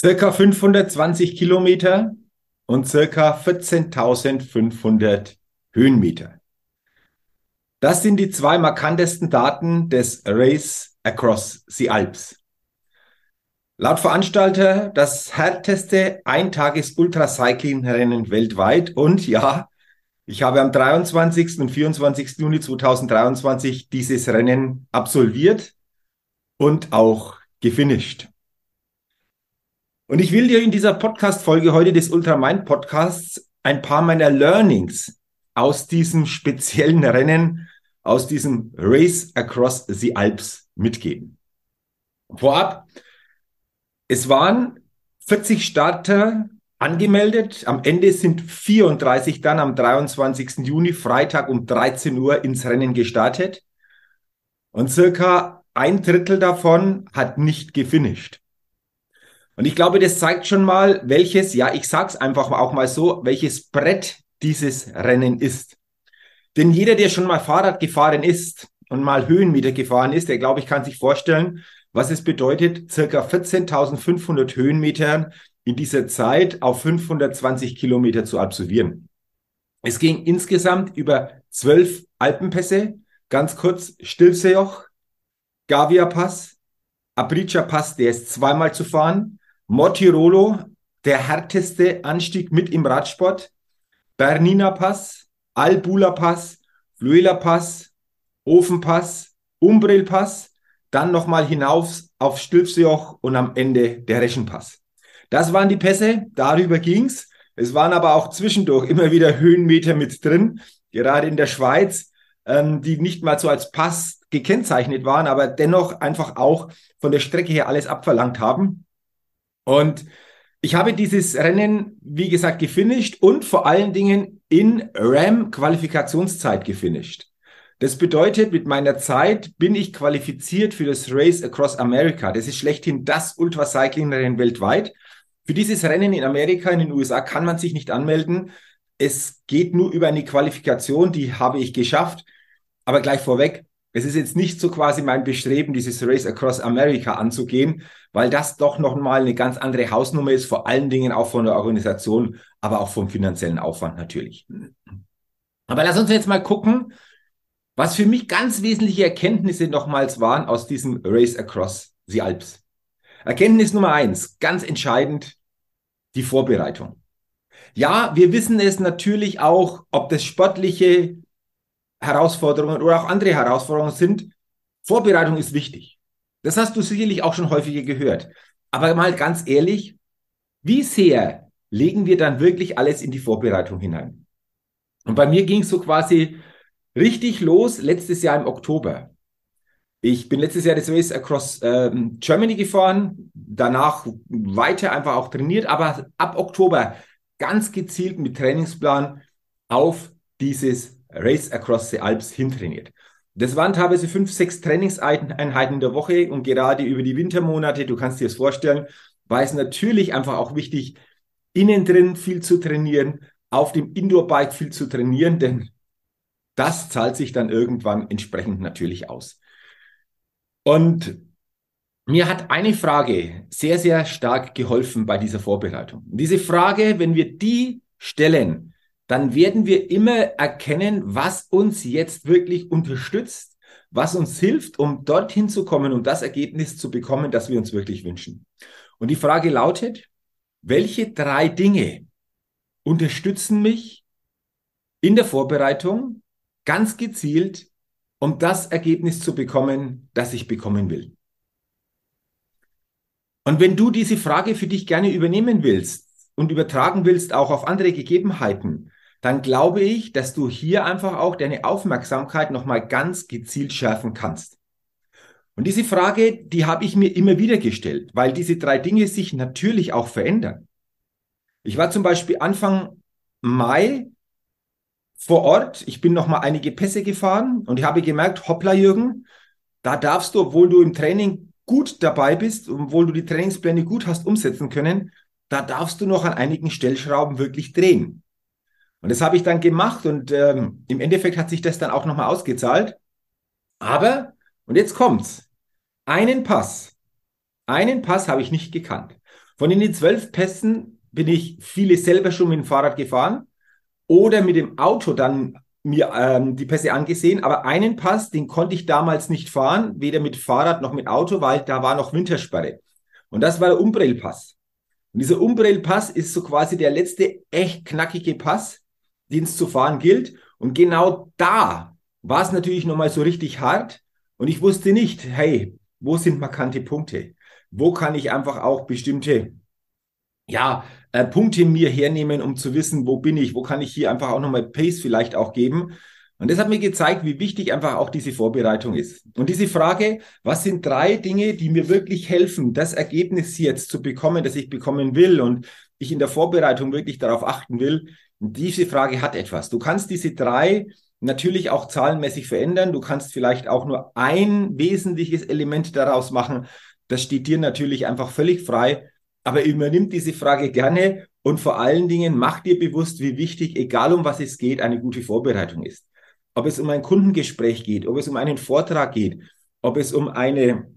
Circa 520 Kilometer und circa 14.500 Höhenmeter. Das sind die zwei markantesten Daten des Race Across the Alps. Laut Veranstalter das härteste Eintages-Ultracycling-Rennen weltweit und ja, ich habe am 23. und 24. Juni 2023 dieses Rennen absolviert und auch gefinisht. Und ich will dir in dieser Podcast-Folge heute des Ultramind Podcasts ein paar meiner Learnings aus diesem speziellen Rennen, aus diesem Race Across the Alps mitgeben. Vorab, es waren 40 Starter angemeldet. Am Ende sind 34 dann am 23. Juni, Freitag um 13 Uhr ins Rennen gestartet. Und circa ein Drittel davon hat nicht gefinisht. Und ich glaube, das zeigt schon mal, welches, ja, ich sag's einfach auch mal so, welches Brett dieses Rennen ist. Denn jeder, der schon mal Fahrrad gefahren ist und mal Höhenmeter gefahren ist, der glaube ich, kann sich vorstellen, was es bedeutet, circa 14.500 Höhenmeter in dieser Zeit auf 520 Kilometer zu absolvieren. Es ging insgesamt über zwölf Alpenpässe, ganz kurz Stilfsejoch, Gavia Pass, Aprica Pass, der ist zweimal zu fahren, Mortirolo, der härteste Anstieg mit im Radsport. Bernina Pass, Albula Pass, Fluela Pass, Ofenpass, Umbrill Pass, dann nochmal hinauf auf Stülpsejoch und am Ende der Reschenpass. Das waren die Pässe, darüber ging's. Es waren aber auch zwischendurch immer wieder Höhenmeter mit drin, gerade in der Schweiz, ähm, die nicht mal so als Pass gekennzeichnet waren, aber dennoch einfach auch von der Strecke her alles abverlangt haben. Und ich habe dieses Rennen, wie gesagt, gefinisht und vor allen Dingen in RAM-Qualifikationszeit gefinisht. Das bedeutet, mit meiner Zeit bin ich qualifiziert für das Race Across America. Das ist schlechthin das Ultracycling-Rennen weltweit. Für dieses Rennen in Amerika, in den USA, kann man sich nicht anmelden. Es geht nur über eine Qualifikation, die habe ich geschafft. Aber gleich vorweg, es ist jetzt nicht so quasi mein Bestreben, dieses Race Across America anzugehen, weil das doch noch mal eine ganz andere Hausnummer ist, vor allen Dingen auch von der Organisation, aber auch vom finanziellen Aufwand natürlich. Aber lass uns jetzt mal gucken, was für mich ganz wesentliche Erkenntnisse nochmals waren aus diesem Race Across the Alps. Erkenntnis Nummer eins, ganz entscheidend, die Vorbereitung. Ja, wir wissen es natürlich auch, ob das sportliche Herausforderungen oder auch andere Herausforderungen sind, Vorbereitung ist wichtig. Das hast du sicherlich auch schon häufiger gehört. Aber mal ganz ehrlich, wie sehr legen wir dann wirklich alles in die Vorbereitung hinein? Und bei mir ging es so quasi richtig los letztes Jahr im Oktober. Ich bin letztes Jahr das Race Across ähm, Germany gefahren, danach weiter einfach auch trainiert, aber ab Oktober ganz gezielt mit Trainingsplan auf dieses Race Across the Alps hintrainiert. Das waren teilweise fünf, sechs Trainingseinheiten in der Woche und gerade über die Wintermonate, du kannst dir das vorstellen, war es natürlich einfach auch wichtig, innen drin viel zu trainieren, auf dem Indoor-Bike viel zu trainieren, denn das zahlt sich dann irgendwann entsprechend natürlich aus. Und mir hat eine Frage sehr, sehr stark geholfen bei dieser Vorbereitung. diese Frage, wenn wir die stellen, dann werden wir immer erkennen, was uns jetzt wirklich unterstützt, was uns hilft, um dorthin zu kommen, um das Ergebnis zu bekommen, das wir uns wirklich wünschen. Und die Frage lautet, welche drei Dinge unterstützen mich in der Vorbereitung ganz gezielt, um das Ergebnis zu bekommen, das ich bekommen will? Und wenn du diese Frage für dich gerne übernehmen willst und übertragen willst auch auf andere Gegebenheiten, dann glaube ich, dass du hier einfach auch deine Aufmerksamkeit nochmal ganz gezielt schärfen kannst. Und diese Frage, die habe ich mir immer wieder gestellt, weil diese drei Dinge sich natürlich auch verändern. Ich war zum Beispiel Anfang Mai vor Ort. Ich bin nochmal einige Pässe gefahren und ich habe gemerkt, hoppla Jürgen, da darfst du, obwohl du im Training gut dabei bist, obwohl du die Trainingspläne gut hast umsetzen können, da darfst du noch an einigen Stellschrauben wirklich drehen. Und das habe ich dann gemacht und ähm, im Endeffekt hat sich das dann auch nochmal ausgezahlt. Aber, und jetzt kommt's, einen Pass, einen Pass habe ich nicht gekannt. Von den zwölf Pässen bin ich viele selber schon mit dem Fahrrad gefahren oder mit dem Auto dann mir ähm, die Pässe angesehen, aber einen Pass, den konnte ich damals nicht fahren, weder mit Fahrrad noch mit Auto, weil da war noch Wintersperre. Und das war der Umbrell-Pass. Und dieser Umbrell-Pass ist so quasi der letzte echt knackige Pass, den es zu fahren gilt. Und genau da war es natürlich nochmal so richtig hart. Und ich wusste nicht, hey, wo sind markante Punkte? Wo kann ich einfach auch bestimmte, ja, äh, Punkte mir hernehmen, um zu wissen, wo bin ich? Wo kann ich hier einfach auch nochmal Pace vielleicht auch geben? Und das hat mir gezeigt, wie wichtig einfach auch diese Vorbereitung ist. Und diese Frage, was sind drei Dinge, die mir wirklich helfen, das Ergebnis jetzt zu bekommen, das ich bekommen will und ich in der Vorbereitung wirklich darauf achten will, diese Frage hat etwas. Du kannst diese drei natürlich auch zahlenmäßig verändern. Du kannst vielleicht auch nur ein wesentliches Element daraus machen. Das steht dir natürlich einfach völlig frei. Aber übernimm diese Frage gerne und vor allen Dingen mach dir bewusst, wie wichtig, egal um was es geht, eine gute Vorbereitung ist. Ob es um ein Kundengespräch geht, ob es um einen Vortrag geht, ob es um eine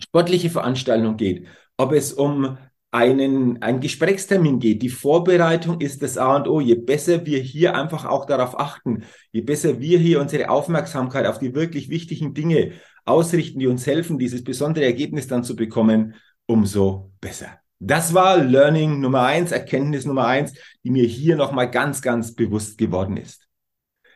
sportliche Veranstaltung geht, ob es um einen, einen Gesprächstermin geht. Die Vorbereitung ist das A und O. Je besser wir hier einfach auch darauf achten, je besser wir hier unsere Aufmerksamkeit auf die wirklich wichtigen Dinge ausrichten, die uns helfen, dieses besondere Ergebnis dann zu bekommen, umso besser. Das war Learning Nummer eins, Erkenntnis Nummer eins, die mir hier nochmal ganz, ganz bewusst geworden ist.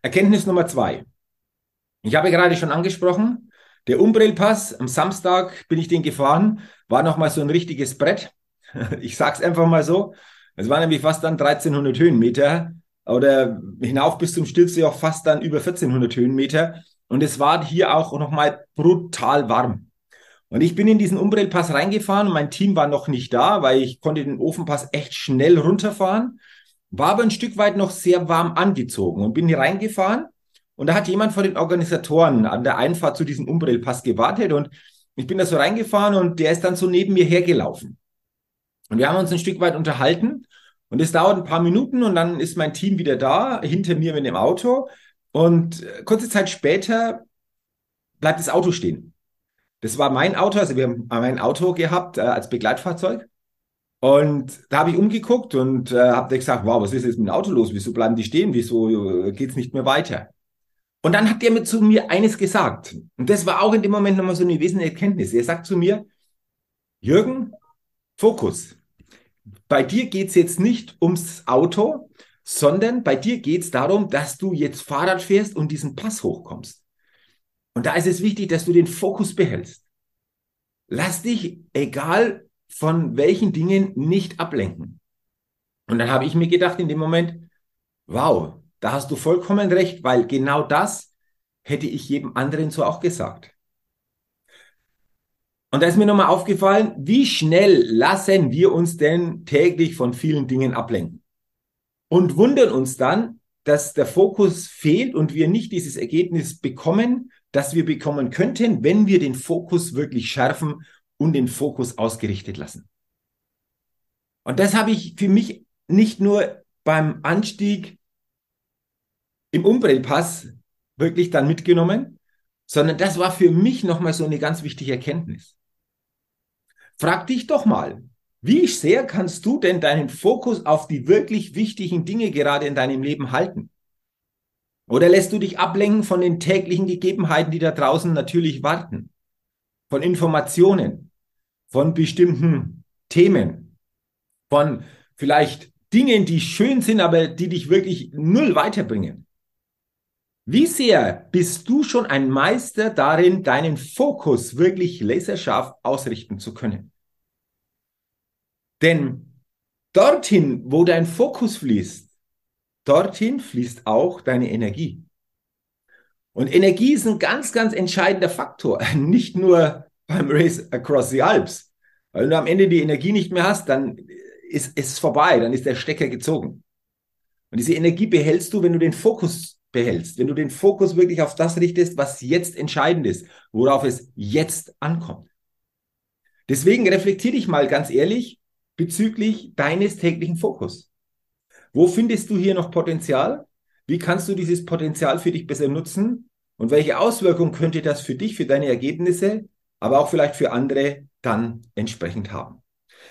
Erkenntnis Nummer zwei. Ich habe gerade schon angesprochen, der Umbrellpass, am Samstag bin ich den gefahren, war nochmal so ein richtiges Brett. Ich sag's einfach mal so. Es waren nämlich fast dann 1300 Höhenmeter oder hinauf bis zum Stütze auch fast dann über 1400 Höhenmeter. Und es war hier auch nochmal brutal warm. Und ich bin in diesen Umbrellpass reingefahren und mein Team war noch nicht da, weil ich konnte den Ofenpass echt schnell runterfahren, war aber ein Stück weit noch sehr warm angezogen und bin hier reingefahren. Und da hat jemand von den Organisatoren an der Einfahrt zu diesem Umbrellpass gewartet und ich bin da so reingefahren und der ist dann so neben mir hergelaufen. Und wir haben uns ein Stück weit unterhalten und es dauert ein paar Minuten und dann ist mein Team wieder da, hinter mir mit dem Auto. Und äh, kurze Zeit später bleibt das Auto stehen. Das war mein Auto, also wir haben mein Auto gehabt äh, als Begleitfahrzeug. Und da habe ich umgeguckt und äh, habe gesagt, wow, was ist jetzt mit dem Auto los? Wieso bleiben die stehen? Wieso äh, geht's nicht mehr weiter? Und dann hat der mit zu mir eines gesagt. Und das war auch in dem Moment nochmal so eine wesentliche Erkenntnis. Er sagt zu mir, Jürgen, Fokus. Bei dir geht es jetzt nicht ums Auto, sondern bei dir geht es darum, dass du jetzt Fahrrad fährst und diesen Pass hochkommst. Und da ist es wichtig, dass du den Fokus behältst. Lass dich, egal von welchen Dingen, nicht ablenken. Und dann habe ich mir gedacht in dem Moment, wow, da hast du vollkommen recht, weil genau das hätte ich jedem anderen so auch gesagt. Und da ist mir nochmal aufgefallen, wie schnell lassen wir uns denn täglich von vielen Dingen ablenken? Und wundern uns dann, dass der Fokus fehlt und wir nicht dieses Ergebnis bekommen, das wir bekommen könnten, wenn wir den Fokus wirklich schärfen und den Fokus ausgerichtet lassen. Und das habe ich für mich nicht nur beim Anstieg im Umbrellpass wirklich dann mitgenommen, sondern das war für mich nochmal so eine ganz wichtige Erkenntnis. Frag dich doch mal, wie sehr kannst du denn deinen Fokus auf die wirklich wichtigen Dinge gerade in deinem Leben halten? Oder lässt du dich ablenken von den täglichen Gegebenheiten, die da draußen natürlich warten? Von Informationen, von bestimmten Themen, von vielleicht Dingen, die schön sind, aber die dich wirklich null weiterbringen. Wie sehr bist du schon ein Meister darin, deinen Fokus wirklich laserscharf ausrichten zu können? Denn dorthin, wo dein Fokus fließt, dorthin fließt auch deine Energie. Und Energie ist ein ganz, ganz entscheidender Faktor, nicht nur beim Race Across the Alps. Weil du am Ende die Energie nicht mehr hast, dann ist es vorbei, dann ist der Stecker gezogen. Und diese Energie behältst du, wenn du den Fokus behältst, wenn du den Fokus wirklich auf das richtest, was jetzt entscheidend ist, worauf es jetzt ankommt. Deswegen reflektier dich mal ganz ehrlich bezüglich deines täglichen Fokus. Wo findest du hier noch Potenzial? Wie kannst du dieses Potenzial für dich besser nutzen? Und welche Auswirkungen könnte das für dich, für deine Ergebnisse, aber auch vielleicht für andere dann entsprechend haben?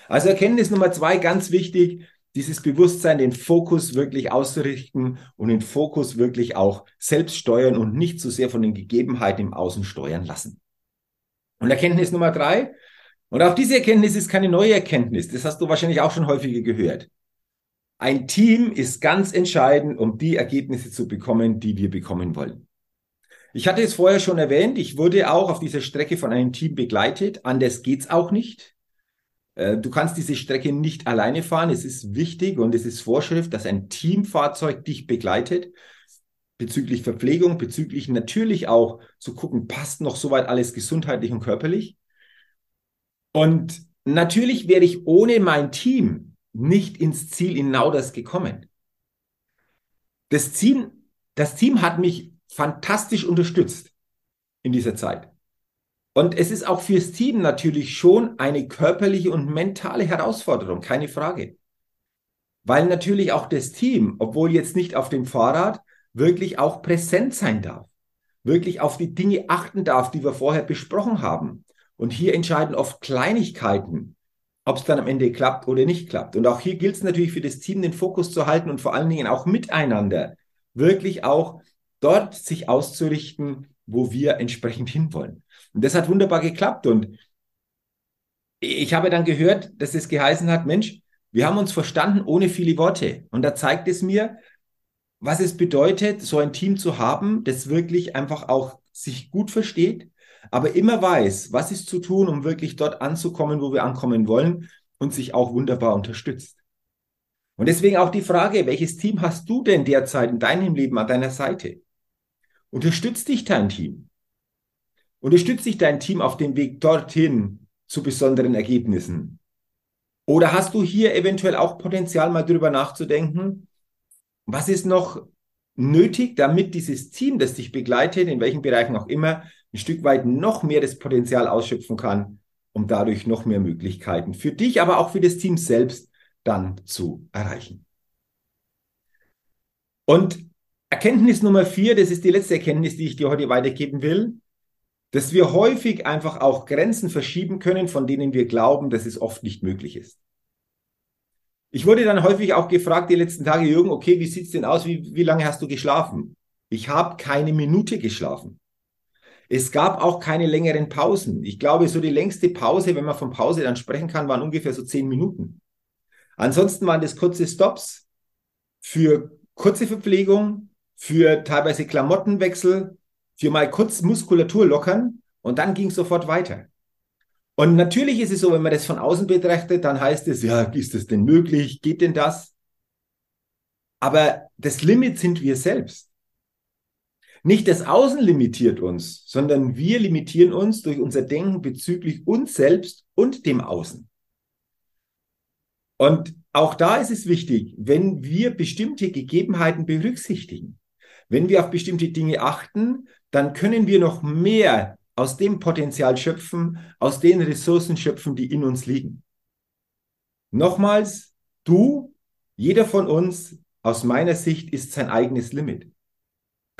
Also Erkenntnis Nummer zwei, ganz wichtig, dieses Bewusstsein, den Fokus wirklich auszurichten und den Fokus wirklich auch selbst steuern und nicht zu sehr von den Gegebenheiten im Außen steuern lassen. Und Erkenntnis Nummer drei, und auch diese Erkenntnis ist keine neue Erkenntnis, das hast du wahrscheinlich auch schon häufiger gehört. Ein Team ist ganz entscheidend, um die Ergebnisse zu bekommen, die wir bekommen wollen. Ich hatte es vorher schon erwähnt, ich wurde auch auf dieser Strecke von einem Team begleitet. Anders geht's auch nicht. Äh, du kannst diese Strecke nicht alleine fahren. Es ist wichtig und es ist Vorschrift, dass ein Teamfahrzeug dich begleitet bezüglich Verpflegung, bezüglich natürlich auch zu gucken, passt noch soweit alles gesundheitlich und körperlich. Und natürlich wäre ich ohne mein Team nicht ins Ziel in Nauders gekommen. Das Team, das Team hat mich fantastisch unterstützt in dieser Zeit. Und es ist auch fürs Team natürlich schon eine körperliche und mentale Herausforderung, keine Frage. Weil natürlich auch das Team, obwohl jetzt nicht auf dem Fahrrad, wirklich auch präsent sein darf. Wirklich auf die Dinge achten darf, die wir vorher besprochen haben. Und hier entscheiden oft Kleinigkeiten, ob es dann am Ende klappt oder nicht klappt. Und auch hier gilt es natürlich für das Team, den Fokus zu halten und vor allen Dingen auch miteinander wirklich auch dort sich auszurichten, wo wir entsprechend hinwollen. Und das hat wunderbar geklappt. Und ich habe dann gehört, dass es geheißen hat, Mensch, wir haben uns verstanden ohne viele Worte. Und da zeigt es mir, was es bedeutet, so ein Team zu haben, das wirklich einfach auch sich gut versteht, aber immer weiß, was ist zu tun, um wirklich dort anzukommen, wo wir ankommen wollen und sich auch wunderbar unterstützt. Und deswegen auch die Frage, welches Team hast du denn derzeit in deinem Leben an deiner Seite? Unterstützt dich dein Team? Unterstützt dich dein Team auf dem Weg dorthin zu besonderen Ergebnissen? Oder hast du hier eventuell auch Potenzial, mal drüber nachzudenken, was ist noch nötig, damit dieses Team, das dich begleitet, in welchen Bereichen auch immer, ein Stück weit noch mehr das Potenzial ausschöpfen kann, um dadurch noch mehr Möglichkeiten für dich, aber auch für das Team selbst dann zu erreichen. Und Erkenntnis Nummer vier, das ist die letzte Erkenntnis, die ich dir heute weitergeben will, dass wir häufig einfach auch Grenzen verschieben können, von denen wir glauben, dass es oft nicht möglich ist. Ich wurde dann häufig auch gefragt die letzten Tage, Jürgen, okay, wie sieht's denn aus? Wie, wie lange hast du geschlafen? Ich habe keine Minute geschlafen. Es gab auch keine längeren Pausen. Ich glaube, so die längste Pause, wenn man von Pause dann sprechen kann, waren ungefähr so zehn Minuten. Ansonsten waren das kurze Stops für kurze Verpflegung, für teilweise Klamottenwechsel, für mal kurz Muskulatur lockern und dann ging es sofort weiter. Und natürlich ist es so, wenn man das von außen betrachtet, dann heißt es, ja, ist das denn möglich? Geht denn das? Aber das Limit sind wir selbst. Nicht das Außen limitiert uns, sondern wir limitieren uns durch unser Denken bezüglich uns selbst und dem Außen. Und auch da ist es wichtig, wenn wir bestimmte Gegebenheiten berücksichtigen, wenn wir auf bestimmte Dinge achten, dann können wir noch mehr aus dem Potenzial schöpfen, aus den Ressourcen schöpfen, die in uns liegen. Nochmals, du, jeder von uns, aus meiner Sicht, ist sein eigenes Limit.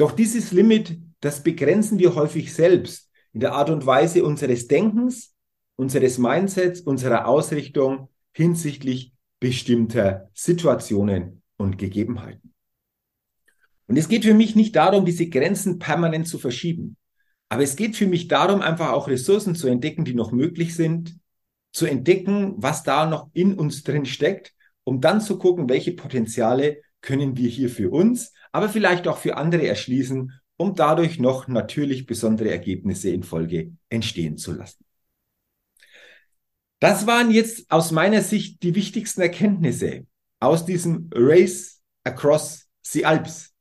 Doch dieses Limit, das begrenzen wir häufig selbst in der Art und Weise unseres Denkens, unseres Mindsets, unserer Ausrichtung hinsichtlich bestimmter Situationen und Gegebenheiten. Und es geht für mich nicht darum, diese Grenzen permanent zu verschieben. Aber es geht für mich darum, einfach auch Ressourcen zu entdecken, die noch möglich sind, zu entdecken, was da noch in uns drin steckt, um dann zu gucken, welche Potenziale können wir hier für uns, aber vielleicht auch für andere erschließen, um dadurch noch natürlich besondere Ergebnisse in Folge entstehen zu lassen. Das waren jetzt aus meiner Sicht die wichtigsten Erkenntnisse aus diesem Race Across the Alps,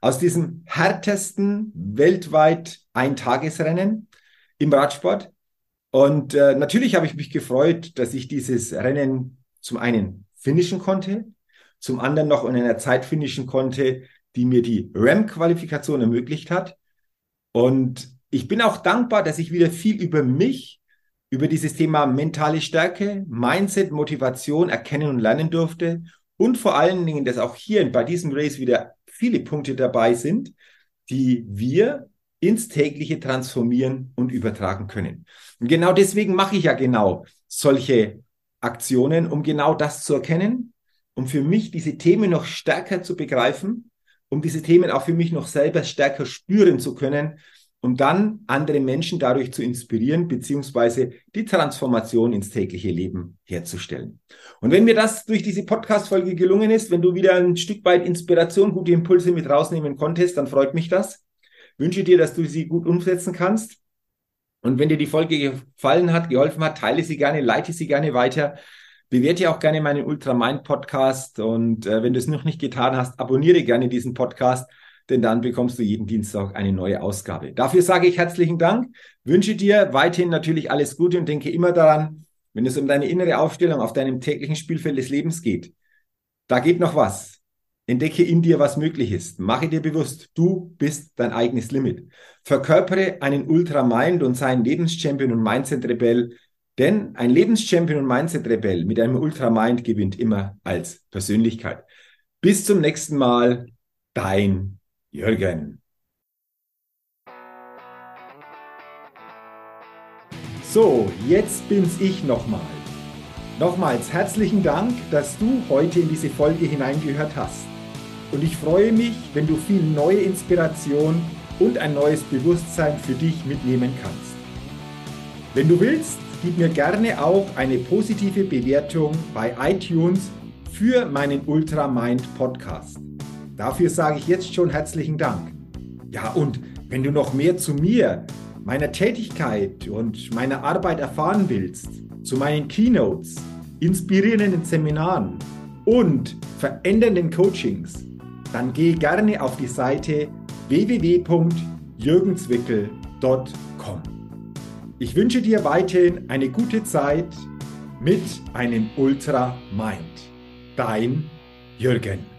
aus diesem härtesten weltweit Eintagesrennen im Radsport. Und äh, natürlich habe ich mich gefreut, dass ich dieses Rennen zum einen finishen konnte, zum anderen noch in einer Zeit finishen konnte, die mir die RAM-Qualifikation ermöglicht hat. Und ich bin auch dankbar, dass ich wieder viel über mich, über dieses Thema mentale Stärke, Mindset, Motivation erkennen und lernen durfte. Und vor allen Dingen, dass auch hier bei diesem Race wieder viele Punkte dabei sind, die wir ins tägliche transformieren und übertragen können. Und genau deswegen mache ich ja genau solche Aktionen, um genau das zu erkennen, um für mich diese Themen noch stärker zu begreifen um diese Themen auch für mich noch selber stärker spüren zu können, um dann andere Menschen dadurch zu inspirieren, beziehungsweise die Transformation ins tägliche Leben herzustellen. Und wenn mir das durch diese Podcast-Folge gelungen ist, wenn du wieder ein Stück weit Inspiration, gute Impulse mit rausnehmen konntest, dann freut mich das. Wünsche dir, dass du sie gut umsetzen kannst. Und wenn dir die Folge gefallen hat, geholfen hat, teile sie gerne, leite sie gerne weiter. Bewerte auch gerne meinen Ultramind Podcast und äh, wenn du es noch nicht getan hast, abonniere gerne diesen Podcast, denn dann bekommst du jeden Dienstag eine neue Ausgabe. Dafür sage ich herzlichen Dank, wünsche dir weiterhin natürlich alles Gute und denke immer daran, wenn es um deine innere Aufstellung auf deinem täglichen Spielfeld des Lebens geht, da geht noch was. Entdecke in dir, was möglich ist. Mache dir bewusst, du bist dein eigenes Limit. Verkörpere einen Ultramind und sei ein Lebenschampion und Mindset-Rebell, denn ein Lebenschampion und Mindset-Rebell mit einem Ultramind gewinnt immer als Persönlichkeit. Bis zum nächsten Mal, dein Jürgen. So, jetzt bin's ich nochmal. Nochmals herzlichen Dank, dass du heute in diese Folge hineingehört hast. Und ich freue mich, wenn du viel neue Inspiration und ein neues Bewusstsein für dich mitnehmen kannst. Wenn du willst, gib mir gerne auch eine positive Bewertung bei iTunes für meinen Ultramind Podcast. Dafür sage ich jetzt schon herzlichen Dank. Ja, und wenn du noch mehr zu mir, meiner Tätigkeit und meiner Arbeit erfahren willst, zu meinen Keynotes, inspirierenden Seminaren und verändernden Coachings, dann geh gerne auf die Seite www.jürgenswickel.com. Ich wünsche dir weiterhin eine gute Zeit mit einem Ultra Mind. Dein Jürgen.